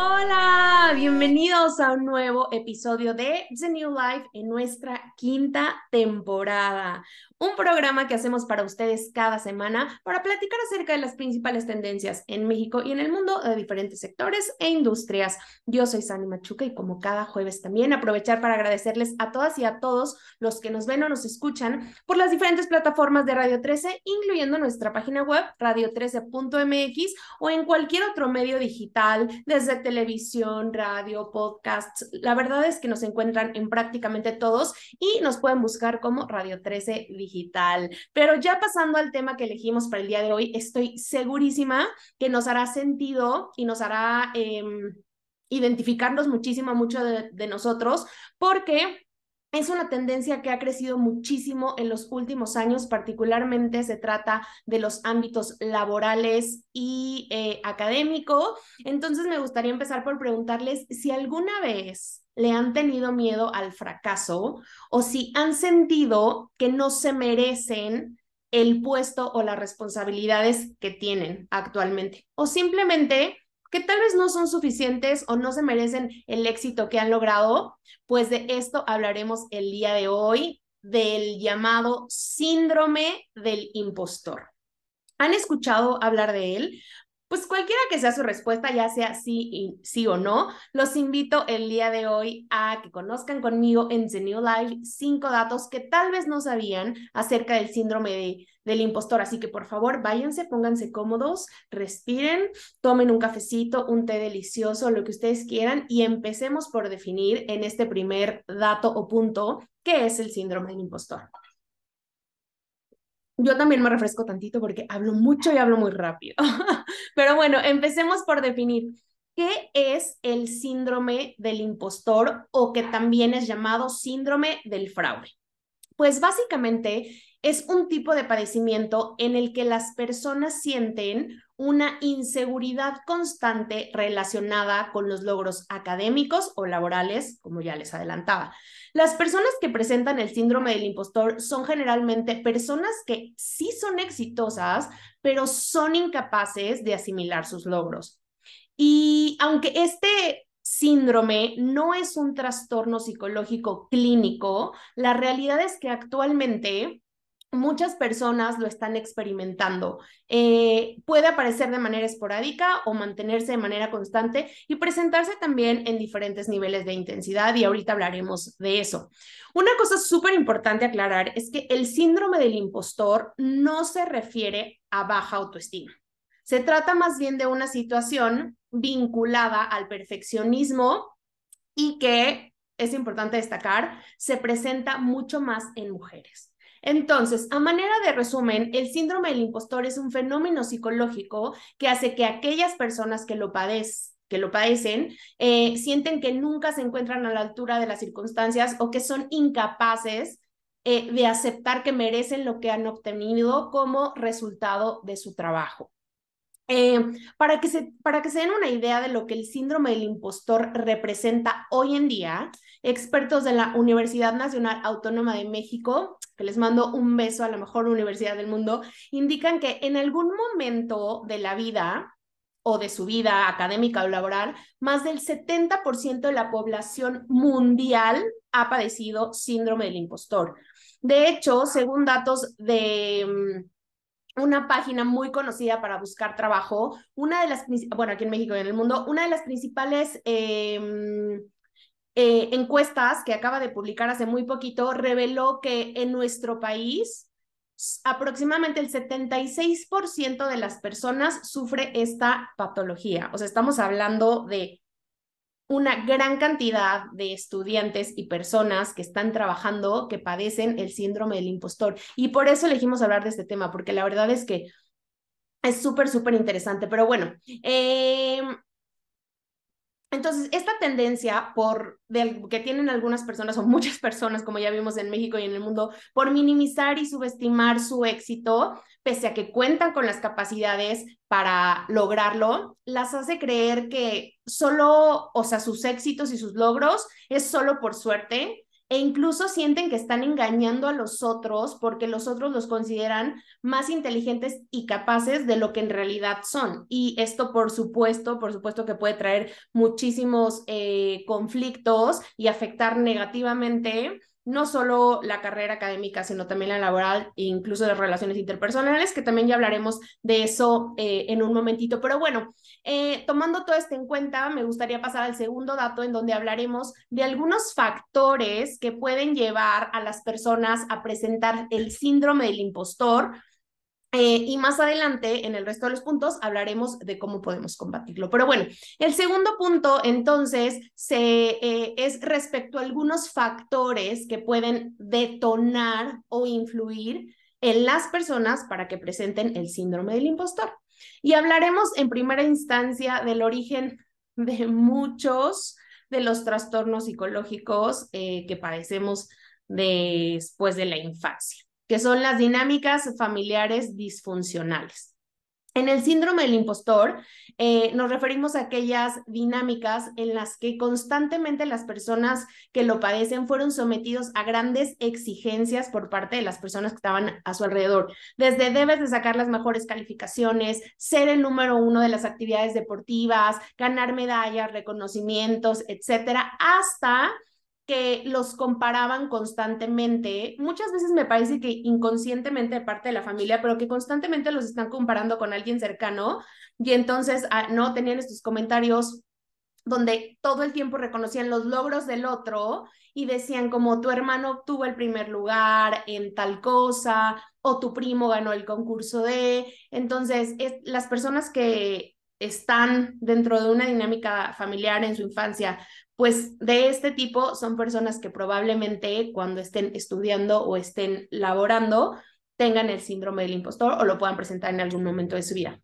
Hola, bienvenidos a un nuevo episodio de The New Life en nuestra quinta temporada un programa que hacemos para ustedes cada semana para platicar acerca de las principales tendencias en México y en el mundo de diferentes sectores e industrias. Yo soy Sani Machuca y como cada jueves también aprovechar para agradecerles a todas y a todos los que nos ven o nos escuchan por las diferentes plataformas de Radio 13, incluyendo nuestra página web radio13.mx o en cualquier otro medio digital, desde televisión, radio, podcasts. La verdad es que nos encuentran en prácticamente todos y nos pueden buscar como Radio 13 Digital. Pero ya pasando al tema que elegimos para el día de hoy, estoy segurísima que nos hará sentido y nos hará em, identificarnos muchísimo, mucho de nosotros, porque es una tendencia que ha crecido muchísimo en los últimos años, particularmente se trata de los ámbitos laborales y eh, académico. Entonces me gustaría empezar por preguntarles si alguna vez le han tenido miedo al fracaso o si han sentido que no se merecen el puesto o las responsabilidades que tienen actualmente o simplemente que tal vez no son suficientes o no se merecen el éxito que han logrado, pues de esto hablaremos el día de hoy, del llamado síndrome del impostor. ¿Han escuchado hablar de él? Pues cualquiera que sea su respuesta, ya sea sí, sí o no, los invito el día de hoy a que conozcan conmigo en The New Life cinco datos que tal vez no sabían acerca del síndrome de, del impostor. Así que por favor, váyanse, pónganse cómodos, respiren, tomen un cafecito, un té delicioso, lo que ustedes quieran y empecemos por definir en este primer dato o punto qué es el síndrome del impostor. Yo también me refresco tantito porque hablo mucho y hablo muy rápido. Pero bueno, empecemos por definir qué es el síndrome del impostor o que también es llamado síndrome del fraude. Pues básicamente es un tipo de padecimiento en el que las personas sienten una inseguridad constante relacionada con los logros académicos o laborales, como ya les adelantaba. Las personas que presentan el síndrome del impostor son generalmente personas que sí son exitosas, pero son incapaces de asimilar sus logros. Y aunque este síndrome no es un trastorno psicológico clínico, la realidad es que actualmente muchas personas lo están experimentando. Eh, puede aparecer de manera esporádica o mantenerse de manera constante y presentarse también en diferentes niveles de intensidad y ahorita hablaremos de eso. Una cosa súper importante aclarar es que el síndrome del impostor no se refiere a baja autoestima. Se trata más bien de una situación vinculada al perfeccionismo y que, es importante destacar, se presenta mucho más en mujeres. Entonces, a manera de resumen, el síndrome del impostor es un fenómeno psicológico que hace que aquellas personas que lo padecen, eh, sienten que nunca se encuentran a la altura de las circunstancias o que son incapaces eh, de aceptar que merecen lo que han obtenido como resultado de su trabajo. Eh, para, que se, para que se den una idea de lo que el síndrome del impostor representa hoy en día, expertos de la Universidad Nacional Autónoma de México, que les mando un beso a la mejor universidad del mundo, indican que en algún momento de la vida o de su vida académica o laboral, más del 70% de la población mundial ha padecido síndrome del impostor. De hecho, según datos de mm, una página muy conocida para buscar trabajo, una de las, bueno, aquí en México y en el mundo, una de las principales em, eh, encuestas que acaba de publicar hace muy poquito reveló que en nuestro país aproximadamente el 76% de las personas sufre esta patología. O sea, estamos hablando de una gran cantidad de estudiantes y personas que están trabajando que padecen el síndrome del impostor. Y por eso elegimos hablar de este tema, porque la verdad es que es súper, súper interesante. Pero bueno, eh, entonces, esta tendencia por que tienen algunas personas o muchas personas, como ya vimos en México y en el mundo, por minimizar y subestimar su éxito, pese a que cuentan con las capacidades para lograrlo, las hace creer que solo, o sea, sus éxitos y sus logros es solo por suerte e incluso sienten que están engañando a los otros porque los otros los consideran más inteligentes y capaces de lo que en realidad son. Y esto, por supuesto, por supuesto que puede traer muchísimos eh, conflictos y afectar negativamente no solo la carrera académica, sino también la laboral e incluso las relaciones interpersonales, que también ya hablaremos de eso eh, en un momentito. Pero bueno, eh, tomando todo esto en cuenta, me gustaría pasar al segundo dato en donde hablaremos de algunos factores que pueden llevar a las personas a presentar el síndrome del impostor eh, y más adelante, en el resto de los puntos, hablaremos de cómo podemos combatirlo. Pero bueno, el segundo punto, entonces, eh, es respecto a algunos factores que pueden detonar o influir en las personas para que presenten el síndrome del impostor. Y hablaremos en primera instancia del origen de muchos de los trastornos psicológicos eh, que padecemos después de la infancia que son las dinámicas familiares disfuncionales. En el síndrome del impostor eh, nos referimos a aquellas dinámicas en las que constantemente las personas que lo padecen fueron sometidos a grandes exigencias por parte de las personas que estaban a su alrededor. Desde debes de sacar las mejores calificaciones, ser el número uno de las actividades deportivas, ganar medallas, reconocimientos, etcétera, hasta que los comparaban constantemente, muchas veces me parece que inconscientemente de parte de la familia, pero que constantemente los están comparando con alguien cercano y entonces ah, no tenían estos comentarios donde todo el tiempo reconocían los logros del otro y decían como tu hermano obtuvo el primer lugar en tal cosa o tu primo ganó el concurso de, entonces es, las personas que están dentro de una dinámica familiar en su infancia, pues de este tipo son personas que probablemente cuando estén estudiando o estén laborando tengan el síndrome del impostor o lo puedan presentar en algún momento de su vida.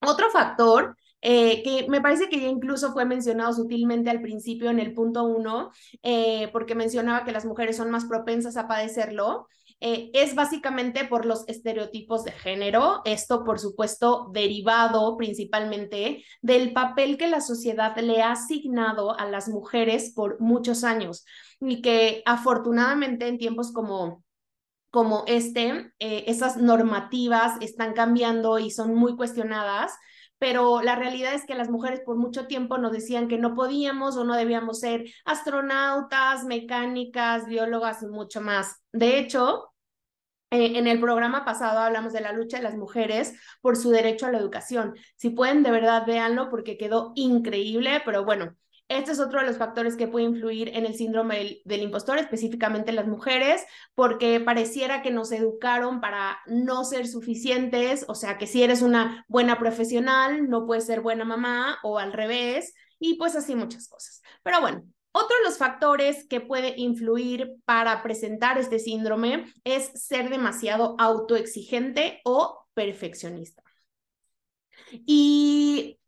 Otro factor eh, que me parece que ya incluso fue mencionado sutilmente al principio en el punto uno, eh, porque mencionaba que las mujeres son más propensas a padecerlo, eh, es básicamente por los estereotipos de género, esto por supuesto derivado principalmente del papel que la sociedad le ha asignado a las mujeres por muchos años y que afortunadamente en tiempos como como este, eh, esas normativas están cambiando y son muy cuestionadas, pero la realidad es que las mujeres por mucho tiempo nos decían que no podíamos o no debíamos ser astronautas, mecánicas, biólogas y mucho más. De hecho, eh, en el programa pasado hablamos de la lucha de las mujeres por su derecho a la educación. Si pueden, de verdad, véanlo porque quedó increíble, pero bueno, este es otro de los factores que puede influir en el síndrome del, impostor, específicamente las mujeres, porque pareciera que nos educaron para no ser suficientes, o sea, que si eres una buena profesional, no puedes ser buena mamá o al revés, y pues así muchas cosas. Pero bueno, otro de los factores que puede influir para presentar este síndrome es ser demasiado autoexigente o perfeccionista. Y,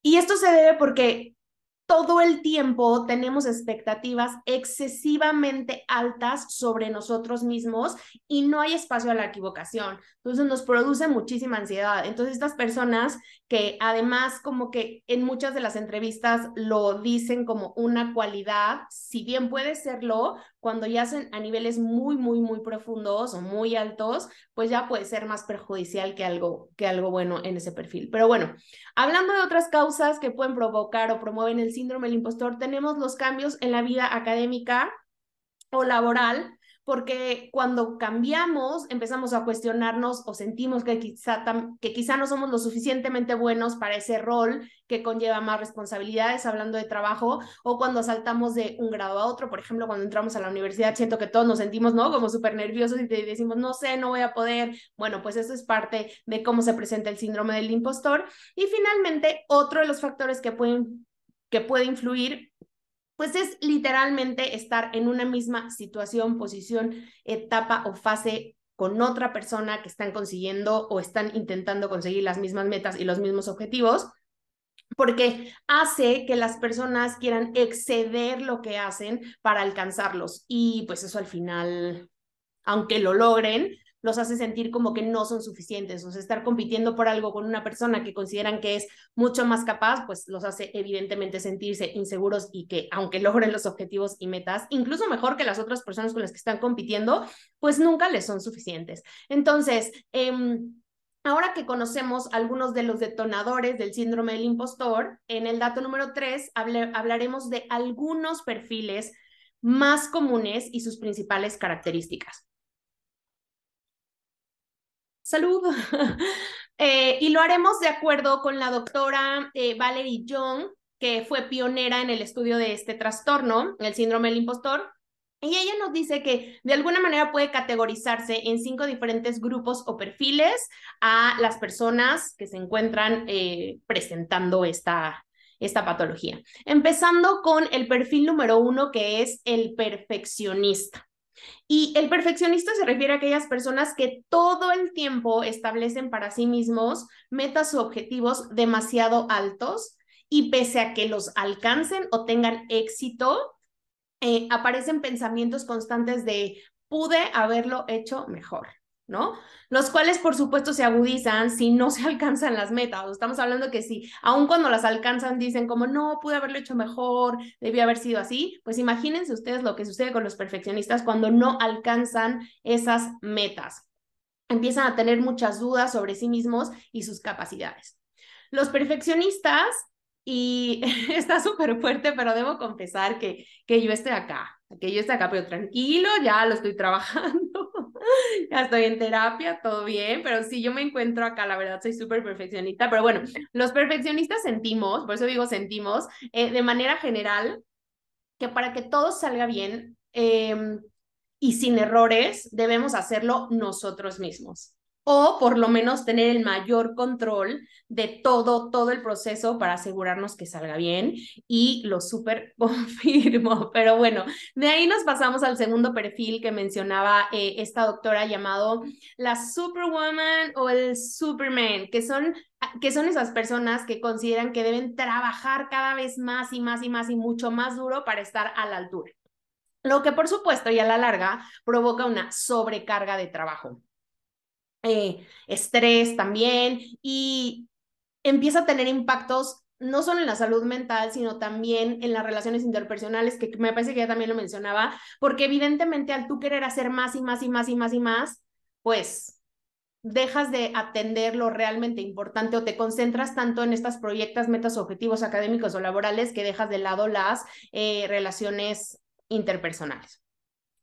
y esto se debe porque todo el tiempo tenemos expectativas excesivamente altas sobre nosotros mismos y no hay espacio a la equivocación. Entonces nos produce muchísima ansiedad. Entonces estas personas que además como que en muchas de las entrevistas lo dicen como una cualidad, si bien puede serlo, cuando ya hacen a niveles muy, muy, muy profundos o muy altos, pues ya puede ser más perjudicial que algo, que algo bueno en ese perfil. Pero bueno, hablando de otras causas que pueden provocar o promueven el síndrome del impostor, tenemos los cambios en la vida académica o laboral porque cuando cambiamos empezamos a cuestionarnos o sentimos que quizá, que quizá no somos lo suficientemente buenos para ese rol que conlleva más responsabilidades, hablando de trabajo, o cuando saltamos de un grado a otro, por ejemplo, cuando entramos a la universidad, siento que todos nos sentimos, ¿no? Como súper nerviosos y te decimos, no sé, no voy a poder. Bueno, pues eso es parte de cómo se presenta el síndrome del impostor. Y finalmente, otro de los factores que pueden que puede influir pues es literalmente estar en una misma situación, posición, etapa o fase con otra persona que están consiguiendo o están intentando conseguir las mismas metas y los mismos objetivos, porque hace que las personas quieran exceder lo que hacen para alcanzarlos. Y pues eso al final, aunque lo logren, los hace sentir como que no son suficientes. O sea, estar compitiendo por algo con una persona que consideran que es mucho más capaz, pues los hace evidentemente sentirse inseguros y que aunque logren los objetivos y metas, incluso mejor que las otras personas con las que están compitiendo, pues nunca les son suficientes. Entonces, eh, Ahora que conocemos algunos de los detonadores del síndrome del impostor, en el dato número 3 hablaremos de algunos perfiles más comunes y sus principales características. Salud. Eh, y lo haremos de acuerdo con la doctora eh, Valerie Young, que fue pionera en el estudio de este trastorno, el síndrome del impostor, y ella nos dice que de alguna manera puede categorizarse en cinco diferentes grupos o perfiles a las personas que se encuentran eh, presentando esta, esta patología. Empezando con el perfil número uno, que es el perfeccionista. Y el perfeccionista se refiere a aquellas personas que todo el tiempo establecen para sí mismos metas o objetivos demasiado altos y pese a que los alcancen o tengan éxito, eh, aparecen pensamientos constantes de pude haberlo hecho mejor, ¿no? Los cuales, por supuesto, se agudizan si no se alcanzan las metas. Estamos hablando que si, aun cuando las alcanzan, dicen como, no, pude haberlo hecho mejor, debió haber sido así, pues imagínense ustedes lo que sucede con los perfeccionistas cuando no alcanzan esas metas. Empiezan a tener muchas dudas sobre sí mismos y sus capacidades. Los perfeccionistas y está súper fuerte, pero debo confesar que, que yo estoy acá, que yo estoy acá, pero tranquilo, ya lo estoy trabajando, ya estoy en terapia, todo bien, pero sí, yo me encuentro acá, la verdad, soy súper perfeccionista, pero bueno, los perfeccionistas sentimos, por eso digo sentimos, eh, de manera general, que para que todo salga bien em, y sin errores, debemos hacerlo nosotros mismos o por lo menos tener el mayor control de todo, todo el proceso para asegurarnos que salga bien y lo súper confirmo. Pero bueno, de ahí nos pasamos al segundo perfil que mencionaba eh, esta doctora llamado la Superwoman o el Superman, que son, que son esas personas que consideran que deben trabajar cada vez más y más y más y mucho más duro para estar a la altura. Lo que por supuesto y a la larga provoca una sobrecarga de trabajo. Eh, estrés también y empieza a tener impactos no solo en la salud mental, sino también en las relaciones interpersonales, que me parece que ya también lo mencionaba, porque evidentemente al tú querer hacer más y más y más y más y más, pues dejas de atender lo realmente importante o te concentras tanto en estas proyectos, metas, objetivos académicos o laborales que dejas de lado las eh, relaciones interpersonales.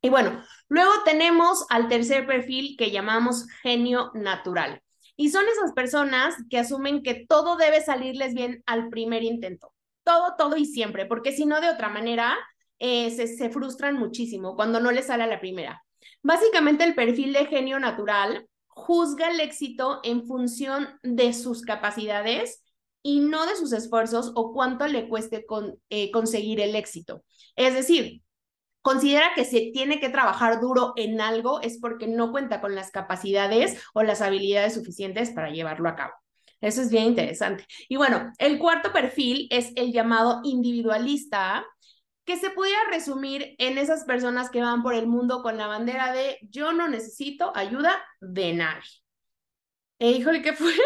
Y bueno, luego tenemos al tercer perfil que llamamos genio natural. Y son esas personas que asumen que todo debe salirles bien al primer intento. Todo, todo y siempre, porque si no, de otra manera, eh, se, se frustran muchísimo cuando no les sale a la primera. Básicamente el perfil de genio natural juzga el éxito en función de sus capacidades y no de sus esfuerzos o cuánto le cueste con, eh, conseguir el éxito. Es decir, considera que si tiene que trabajar duro en algo es porque no cuenta con las capacidades o las habilidades suficientes para llevarlo a cabo. Eso es bien interesante. Y bueno, el cuarto perfil es el llamado individualista, que se pudiera resumir en esas personas que van por el mundo con la bandera de yo no necesito ayuda de nadie. E híjole, qué fuerte,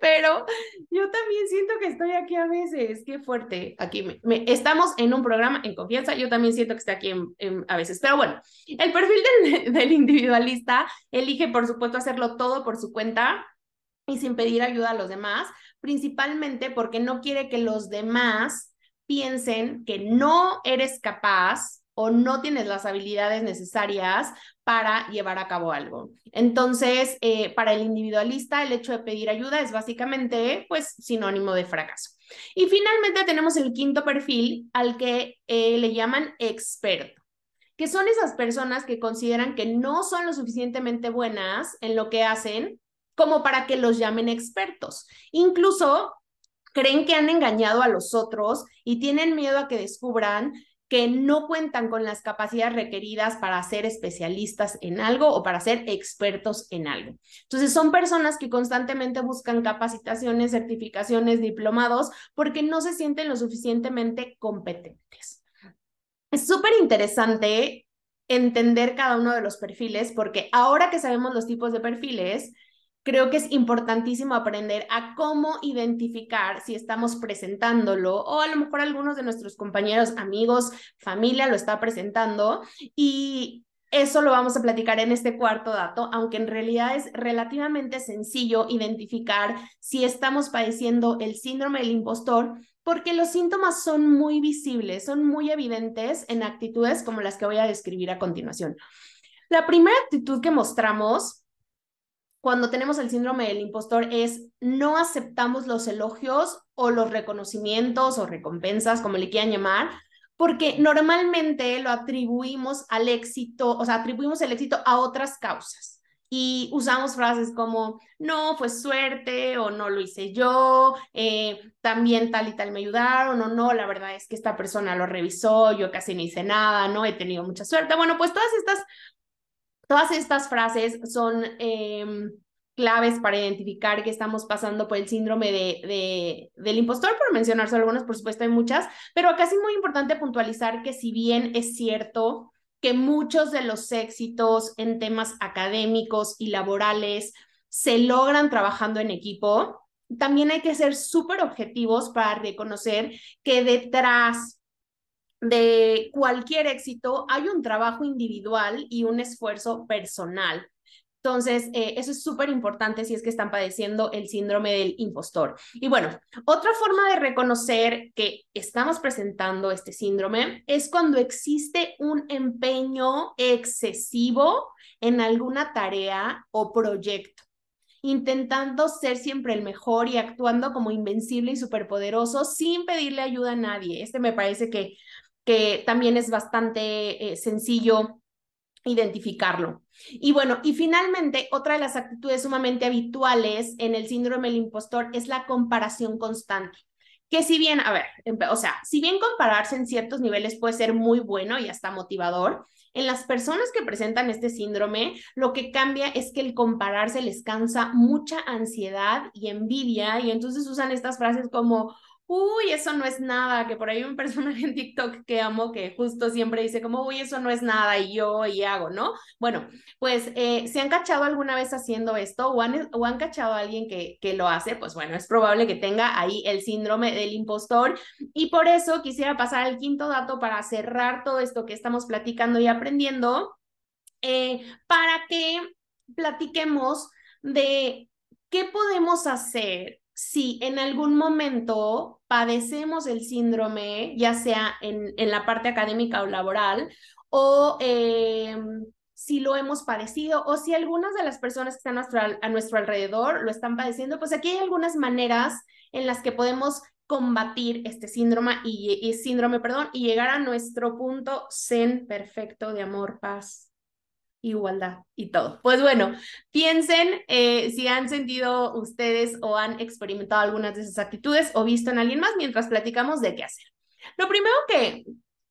pero yo también siento que estoy aquí a veces, qué fuerte. Aquí me, estamos en un programa en confianza, yo también siento que estoy aquí a veces, pero bueno, el perfil del, del individualista elige, por supuesto, hacerlo todo por su cuenta y sin pedir ayuda a los demás, principalmente porque no quiere que los demás piensen que no eres capaz o no tienes las habilidades necesarias para llevar a cabo algo. Entonces, eh, para el individualista, el hecho de pedir ayuda es básicamente, pues, sinónimo de fracaso. Y finalmente tenemos el quinto perfil al que eh, le llaman experto, que son esas personas que consideran que no son lo suficientemente buenas en lo que hacen como para que los llamen expertos. Incluso creen que han engañado a los otros y tienen miedo a que descubran que no cuentan con las capacidades requeridas para ser especialistas en algo o para ser expertos en algo. Entonces, son personas que constantemente buscan capacitaciones, certificaciones, diplomados, porque no se sienten lo suficientemente competentes. Es súper interesante entender cada uno de los perfiles, porque ahora que sabemos los tipos de perfiles, creo que es importantísimo aprender a cómo identificar si estamos presentándolo o a lo mejor algunos de nuestros compañeros, amigos, familia lo está presentando y eso lo vamos a platicar en este cuarto dato, aunque en realidad es relativamente sencillo identificar si estamos padeciendo el síndrome del impostor porque los síntomas son muy visibles, son muy evidentes en actitudes como las que voy a describir a continuación. La primera actitud que mostramos cuando tenemos el síndrome del impostor es no aceptamos los elogios o los reconocimientos o recompensas, como le quieran llamar, porque normalmente lo atribuimos al éxito, o sea, atribuimos el éxito a otras causas y usamos frases como, no, fue suerte o no lo hice yo, eh, también tal y tal me ayudaron o no, la verdad es que esta persona lo revisó, yo casi no hice nada, no he tenido mucha suerte. Bueno, pues todas estas, todas estas frases son... Em, claves para identificar que estamos pasando por el síndrome de, de, del impostor, por mencionar solo algunas, por supuesto hay muchas, pero acá es muy importante puntualizar que si bien es cierto que muchos de los éxitos en temas académicos y laborales se logran trabajando en equipo, también hay que ser súper objetivos para reconocer que detrás de cualquier éxito hay un trabajo individual y un esfuerzo personal. Entonces, eh, eso es súper importante si es que están padeciendo el síndrome del impostor. Y bueno, otra forma de reconocer que estamos presentando este síndrome es cuando existe un empeño excesivo en alguna tarea o proyecto intentando ser siempre el mejor y actuando como invencible y superpoderoso sin pedirle ayuda a nadie. Este me parece que, que también es bastante eh, sencillo identificarlo. Y bueno, y finalmente, otra de las actitudes sumamente habituales en el síndrome del impostor es la comparación constante. Que si bien, a ver, o sea, si bien compararse en ciertos niveles puede ser muy bueno y hasta motivador, en las personas que presentan este síndrome, lo que cambia es que el compararse les cansa mucha ansiedad y envidia y entonces usan estas frases como, uy, eso no es nada, que por ahí un personaje en TikTok que amo que justo siempre dice como, uy, eso no es nada y yo y hago, ¿no? Bueno, pues eh, si han cachado alguna vez haciendo esto o han, o han cachado a alguien que, que lo hace, pues bueno, es probable que tenga ahí el síndrome del impostor. Y por eso quisiera pasar al quinto dato para cerrar todo esto que estamos platicando y aprendiendo, eh, para que platiquemos de qué podemos hacer si en algún momento padecemos el síndrome, ya sea en, en la parte académica o laboral, o em, si lo hemos padecido, o si algunas de las personas que están a nuestro, alrededor lo están padeciendo, pues aquí hay algunas maneras en las que podemos combatir este síndrome y síndrome, perdón, y llegar a nuestro punto zen perfecto de amor, paz, igualdad y todo. Pues bueno, piensen eh, si han sentido ustedes o han experimentado algunas de esas actitudes o visto en alguien más mientras platicamos de qué hacer. Lo primero que,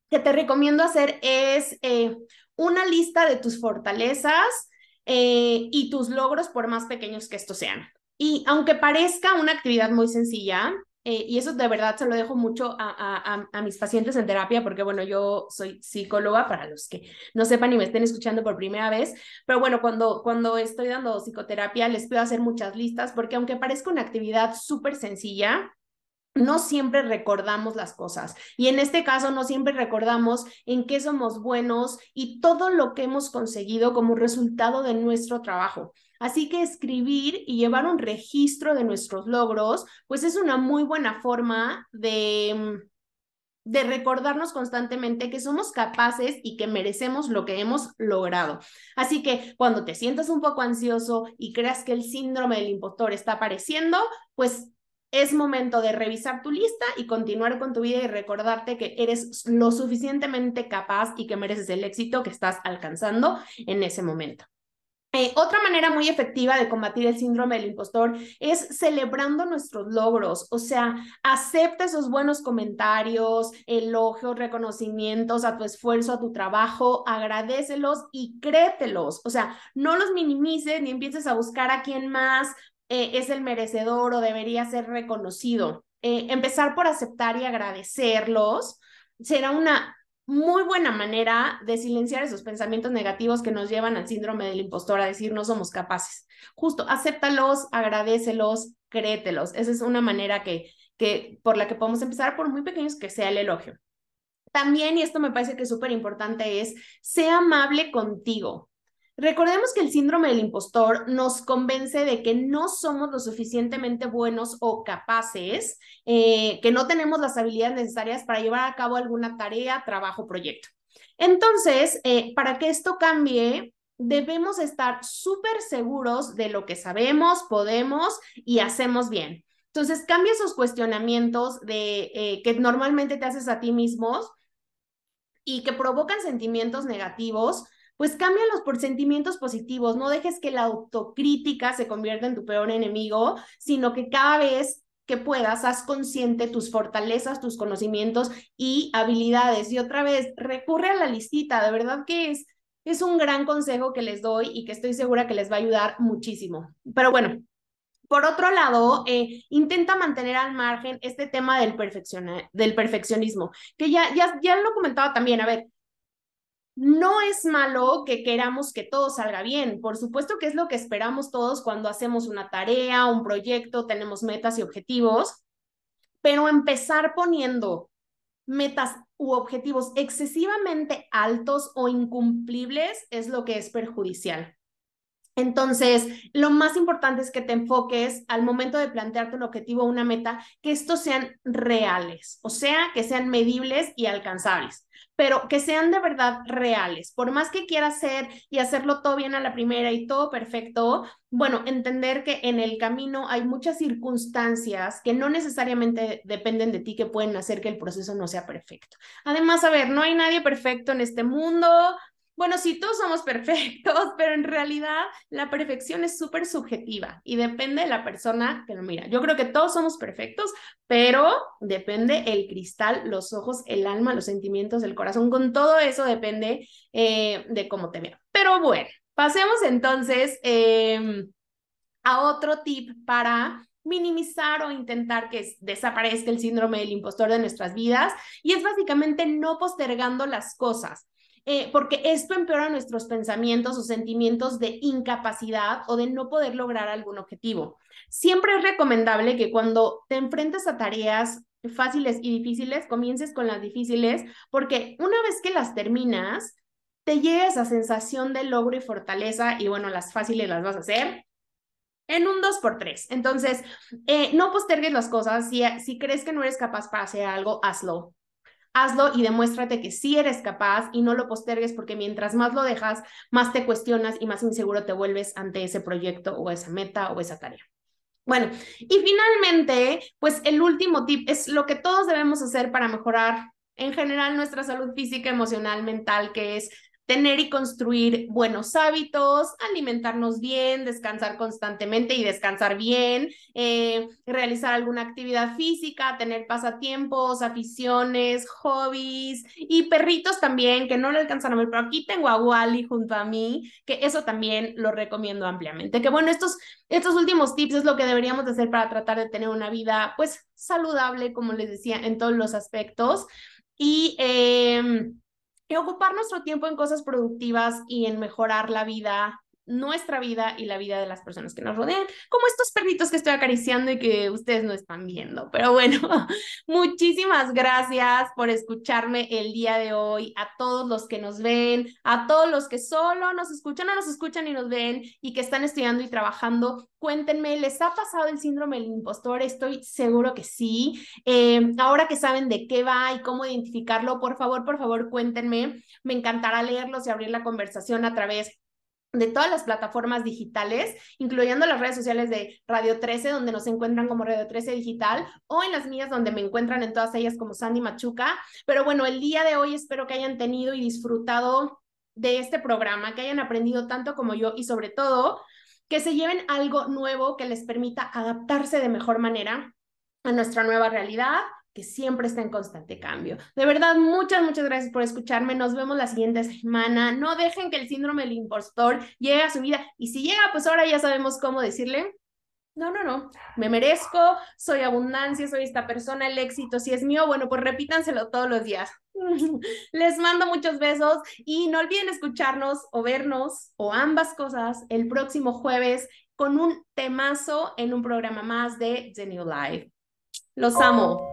que te recomiendo hacer es eh, una lista de tus fortalezas eh, y tus logros por más pequeños que estos sean. Y aunque parezca una actividad muy sencilla, eh, y eso de verdad se lo dejo mucho a, mis pacientes en terapia, porque bueno, yo soy psicóloga para los que no sepan y me estén escuchando por primera vez, pero bueno, cuando, cuando estoy dando psicoterapia les puedo hacer muchas listas, porque aunque parezca una actividad súper sencilla, no siempre recordamos las cosas y en este caso no siempre recordamos en qué somos buenos y todo lo que hemos conseguido como resultado de nuestro trabajo. Así que escribir y llevar un registro de nuestros logros, pues es una muy buena forma de, mm, de recordarnos constantemente que somos capaces y que merecemos lo que hemos logrado. Así que cuando te sientas un poco ansioso y creas que el síndrome del impostor está apareciendo, pues es momento de revisar tu lista y continuar con tu vida y recordarte que eres lo suficientemente capaz y que mereces el éxito que estás alcanzando en ese momento. Eh, otra manera muy efectiva de combatir el síndrome del impostor es celebrando nuestros logros, o sea, acepta esos buenos comentarios, elogios, reconocimientos a tu esfuerzo, a tu trabajo, agradecelos y créetelos, o sea, no los minimices ni empieces a buscar a quién más eh, es el merecedor o debería ser reconocido. Eh, empezar por aceptar y agradecerlos será una muy buena manera de silenciar esos pensamientos negativos que nos llevan al síndrome del impostor, a decir no somos capaces. Justo, acéptalos, agradecelos, créetelos. Esa es una manera que, que, por la que podemos empezar, por muy pequeños que sea el elogio. También, y esto me parece que es súper importante, es sea amable contigo. Recordemos que el síndrome del impostor nos convence de que no somos lo suficientemente buenos o capaces, eh, que no tenemos las habilidades necesarias para llevar a cabo alguna tarea, trabajo, proyecto. Entonces, eh, para que esto cambie, debemos estar súper seguros de lo que sabemos, podemos y hacemos bien. Entonces, cambia esos cuestionamientos de eh, que normalmente te haces a ti mismos y que provocan sentimientos negativos pues cámbialos por sentimientos positivos, no dejes que la autocrítica se convierta en tu peor enemigo, sino que cada vez que puedas, haz consciente tus fortalezas, tus conocimientos y habilidades. Y otra vez, recurre a la listita, de verdad que es, es un gran consejo que les doy y que estoy segura que les va a ayudar muchísimo. Pero bueno, por otro lado, eh, intenta mantener al margen este tema del, del perfeccionismo, que ya, ya, ya lo comentaba también. A ver, no es malo que queramos que todo salga bien. Por supuesto que es lo que esperamos todos cuando hacemos una tarea, un proyecto, tenemos metas y objetivos, pero empezar poniendo metas u objetivos excesivamente altos o incumplibles es lo que es perjudicial. Entonces, lo más importante es que te enfoques al momento de plantearte un objetivo o una meta, que estos sean reales, o sea, que sean medibles y alcanzables pero que sean de verdad reales. Por más que quieras hacer y hacerlo todo bien a la primera y todo perfecto, bueno, entender que en el camino hay muchas circunstancias que no necesariamente dependen de ti que pueden hacer que el proceso no sea perfecto. Además, a ver, no hay nadie perfecto en este mundo, bueno, sí, todos somos perfectos, pero en realidad la perfección es súper subjetiva y depende de la persona que lo mira. Yo creo que todos somos perfectos, pero depende el cristal, los ojos, el alma, los sentimientos, el corazón. Con todo eso depende eh, de cómo te vea. Pero bueno, pasemos entonces em, a otro tip para minimizar o intentar que desaparezca el síndrome del impostor de nuestras vidas y es básicamente no postergando las cosas. Eh, porque esto empeora nuestros pensamientos o sentimientos de incapacidad o de no poder lograr algún objetivo. Siempre es recomendable que cuando te enfrentes a tareas fáciles y difíciles, comiences con las difíciles, porque una vez que las terminas, te llega esa sensación de logro y fortaleza y bueno, las fáciles las vas a hacer en un 2x3. Entonces, eh, no postergues las cosas. Si, si crees que no eres capaz para hacer algo, hazlo hazlo y demuéstrate que sí eres capaz y no lo postergues porque mientras más lo dejas, más te cuestionas y más inseguro te vuelves ante ese proyecto o esa meta o esa tarea. Bueno, y finalmente, pues el último tip es lo que todos debemos hacer para mejorar en general nuestra salud física, emocional, mental, que es tener y construir buenos hábitos, alimentarnos bien, descansar constantemente y descansar bien, eh, realizar alguna actividad física, tener pasatiempos, aficiones, hobbies y perritos también, que no le alcanzan a ver, pero aquí tengo a Wally junto a mí, que eso también lo recomiendo ampliamente. Que bueno, estos, estos últimos tips es lo que deberíamos de hacer para tratar de tener una vida pues saludable, como les decía, en todos los aspectos. Y eh, ocupar nuestro tiempo en cosas productivas y en mejorar la vida nuestra vida y la vida de las personas que nos rodean, como estos perritos que estoy acariciando y que ustedes no están viendo. Pero bueno, muchísimas gracias por escucharme el día de hoy, a todos los que nos ven, a todos los que solo nos escuchan o nos escuchan y nos ven y que están estudiando y trabajando. Cuéntenme, ¿les ha pasado el síndrome del impostor? Estoy seguro que sí. Eh, ahora que saben de qué va y cómo identificarlo, por favor, por favor, cuéntenme. Me encantará leerlos y abrir la conversación a través de todas las plataformas digitales, incluyendo las redes sociales de Radio 13, donde nos encuentran como Radio 13 Digital, o en las mías, donde me encuentran en todas ellas como Sandy Machuca. Pero bueno, el día de hoy espero que hayan tenido y disfrutado de este programa, que hayan aprendido tanto como yo y sobre todo que se lleven algo nuevo que les permita adaptarse de mejor manera a nuestra nueva realidad que siempre está en constante cambio. De verdad, muchas, muchas gracias por escucharme. Nos vemos la siguiente semana. No dejen que el síndrome del impostor llegue a su vida. Y si llega, pues ahora ya sabemos cómo decirle No, no, no. Me merezco, soy abundancia, soy esta persona, el éxito si es mío, bueno, pues repítanselo todos los días. Les mando muchos besos y no olviden escucharnos o vernos o ambas cosas el próximo jueves con un temazo en un programa más de The New Life. Los amo.